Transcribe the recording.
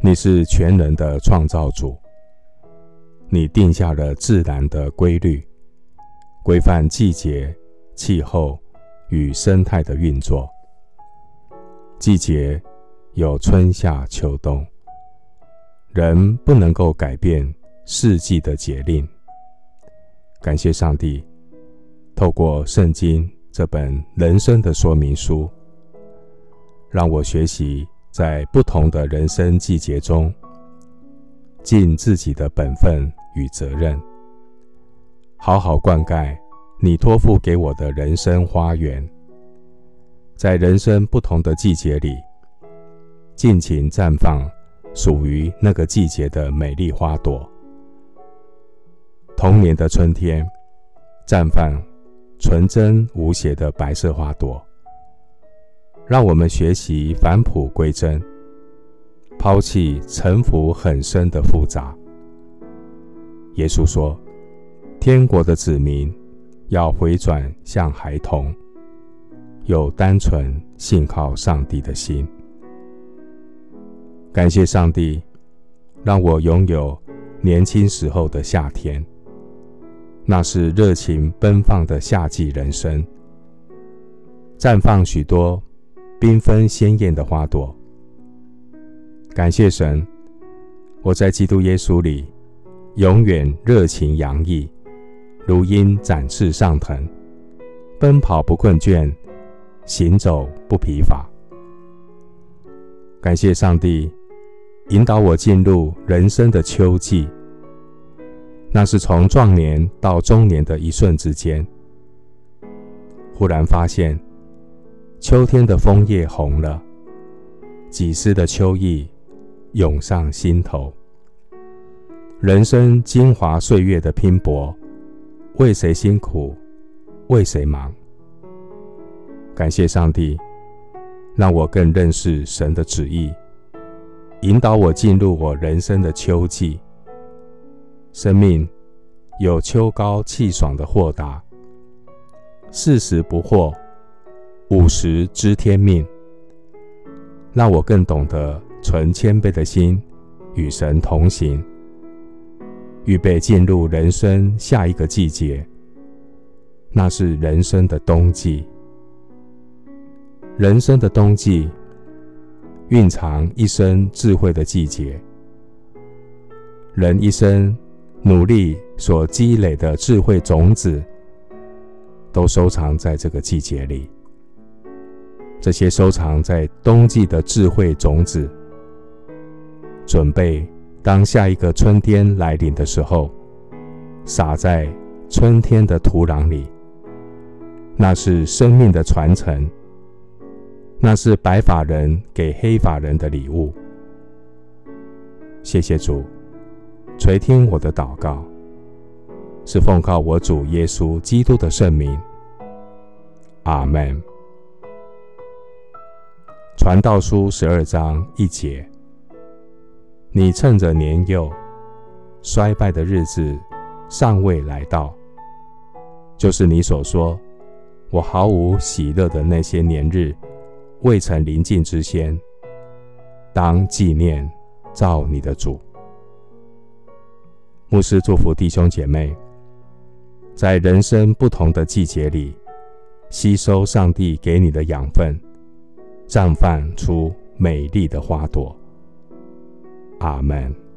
你是全能的创造主，你定下了自然的规律，规范季节。气候与生态的运作，季节有春夏秋冬，人不能够改变四季的节令。感谢上帝，透过圣经这本人生的说明书，让我学习在不同的人生季节中，尽自己的本分与责任，好好灌溉。你托付给我的人生花园，在人生不同的季节里，尽情绽放属于那个季节的美丽花朵。童年的春天，绽放纯真无邪的白色花朵。让我们学习返璞归真，抛弃城府很深的复杂。耶稣说：“天国的子民。”要回转向孩童，有单纯信靠上帝的心。感谢上帝，让我拥有年轻时候的夏天，那是热情奔放的夏季人生，绽放许多缤纷鲜艳的花朵。感谢神，我在基督耶稣里永远热情洋溢。如鹰展翅上腾，奔跑不困倦，行走不疲乏。感谢上帝引导我进入人生的秋季，那是从壮年到中年的一瞬之间。忽然发现，秋天的枫叶红了，几丝的秋意涌上心头。人生精华岁月的拼搏。为谁辛苦，为谁忙？感谢上帝，让我更认识神的旨意，引导我进入我人生的秋季。生命有秋高气爽的豁达，四十不惑，五十知天命。让我更懂得存谦卑的心，与神同行。预备进入人生下一个季节，那是人生的冬季。人生的冬季，蕴藏一生智慧的季节。人一生努力所积累的智慧种子，都收藏在这个季节里。这些收藏在冬季的智慧种子，准备。当下一个春天来临的时候，撒在春天的土壤里，那是生命的传承，那是白发人给黑发人的礼物。谢谢主，垂听我的祷告，是奉靠我主耶稣基督的圣名。阿门。传道书十二章一节。你趁着年幼、衰败的日子尚未来到，就是你所说我毫无喜乐的那些年日未曾临近之先，当纪念造你的主。牧师祝福弟兄姐妹，在人生不同的季节里，吸收上帝给你的养分，绽放出美丽的花朵。阿门。